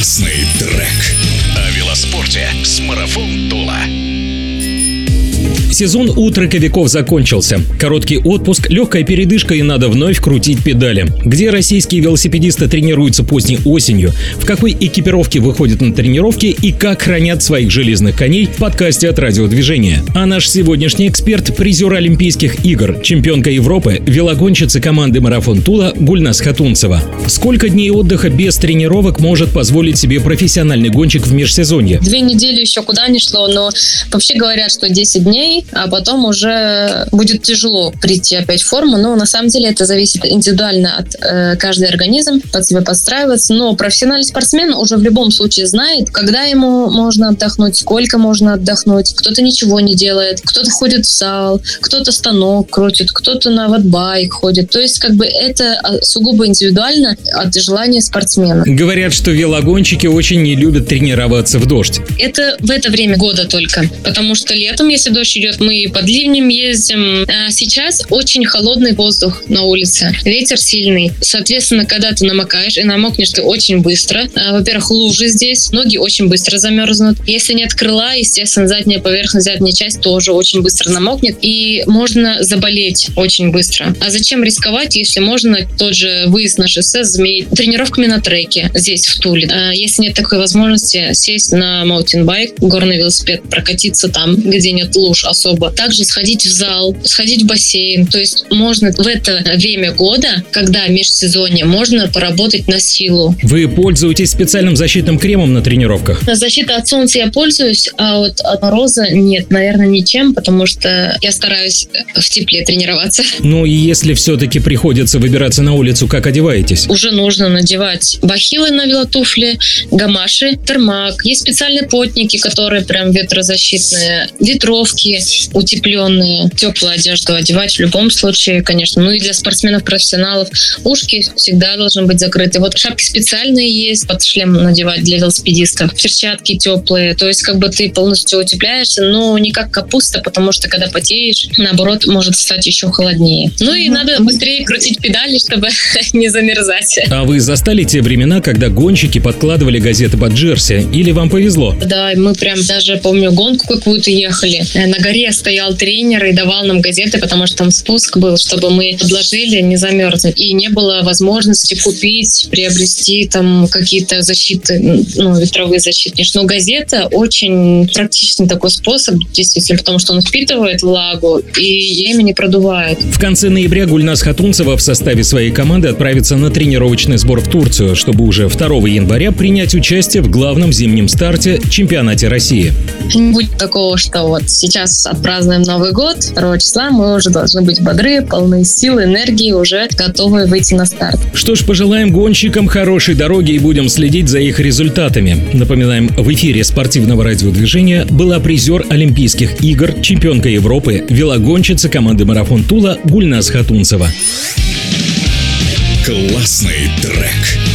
Классный трек. О велоспорте с Марафон Тула. Сезон у трековиков закончился. Короткий отпуск, легкая передышка и надо вновь крутить педали. Где российские велосипедисты тренируются поздней осенью, в какой экипировке выходят на тренировки и как хранят своих железных коней в подкасте от радиодвижения. А наш сегодняшний эксперт – призер Олимпийских игр, чемпионка Европы, велогонщица команды «Марафон Тула» Гульнас Хатунцева. Сколько дней отдыха без тренировок может позволить себе профессиональный гонщик в межсезонье? Две недели еще куда не шло, но вообще говорят, что 10 дней а потом уже будет тяжело прийти опять в форму. Но на самом деле это зависит индивидуально от э, каждый организм, под себя подстраиваться. Но профессиональный спортсмен уже в любом случае знает, когда ему можно отдохнуть, сколько можно отдохнуть. Кто-то ничего не делает, кто-то ходит в зал, кто-то станок крутит, кто-то на ватбайк ходит. То есть как бы это а, сугубо индивидуально от желания спортсмена. Говорят, что велогонщики очень не любят тренироваться в дождь. Это в это время года только, потому что летом, если дождь идет, мы под ливнем ездим. А сейчас очень холодный воздух на улице, ветер сильный. Соответственно, когда ты намокаешь, и намокнешь ты очень быстро. А, во-первых, лужи здесь, ноги очень быстро замерзнут. Если нет крыла, естественно, задняя поверхность, задняя часть тоже очень быстро намокнет, и можно заболеть очень быстро. А зачем рисковать, если можно тот же выезд на шоссе заменить тренировками на треке здесь, в Туле? А, если нет такой возможности, сесть на маутинбайк, горный велосипед, прокатиться там, где нет луж особо особо. Также сходить в зал, сходить в бассейн. То есть можно в это время года, когда межсезонье, можно поработать на силу. Вы пользуетесь специальным защитным кремом на тренировках? Защита от солнца я пользуюсь, а вот от мороза нет, наверное, ничем, потому что я стараюсь в тепле тренироваться. Ну и если все-таки приходится выбираться на улицу, как одеваетесь? Уже нужно надевать бахилы на велотуфли, гамаши, термак. Есть специальные потники, которые прям ветрозащитные, ветровки, утепленные, теплую одежду одевать в любом случае, конечно. Ну и для спортсменов-профессионалов ушки всегда должны быть закрыты. Вот шапки специальные есть, под шлем надевать для велосипедистов, перчатки теплые. То есть как бы ты полностью утепляешься, но не как капуста, потому что когда потеешь, наоборот, может стать еще холоднее. Ну и надо быстрее крутить педали, чтобы не замерзать. А вы застали те времена, когда гонщики подкладывали газеты под джерси? Или вам повезло? Да, мы прям даже, помню, гонку какую-то ехали. На горе стоял тренер и давал нам газеты, потому что там спуск был, чтобы мы подложили, не замерзли. И не было возможности купить, приобрести там какие-то защиты, ну, ветровые защиты. Но газета очень практичный такой способ, действительно, потому что он впитывает влагу и ими не продувает. В конце ноября Гульнас Хатунцева в составе своей команды отправится на тренировочный сбор в Турцию, чтобы уже 2 января принять участие в главном зимнем старте чемпионате России. Не будет такого, что вот сейчас отпразднуем Новый год, 2 числа мы уже должны быть бодры, полны сил, энергии, уже готовы выйти на старт. Что ж, пожелаем гонщикам хорошей дороги и будем следить за их результатами. Напоминаем, в эфире спортивного радиодвижения была призер Олимпийских игр, чемпионка Европы, велогонщица команды «Марафон Тула» Гульнас Хатунцева. Классный трек.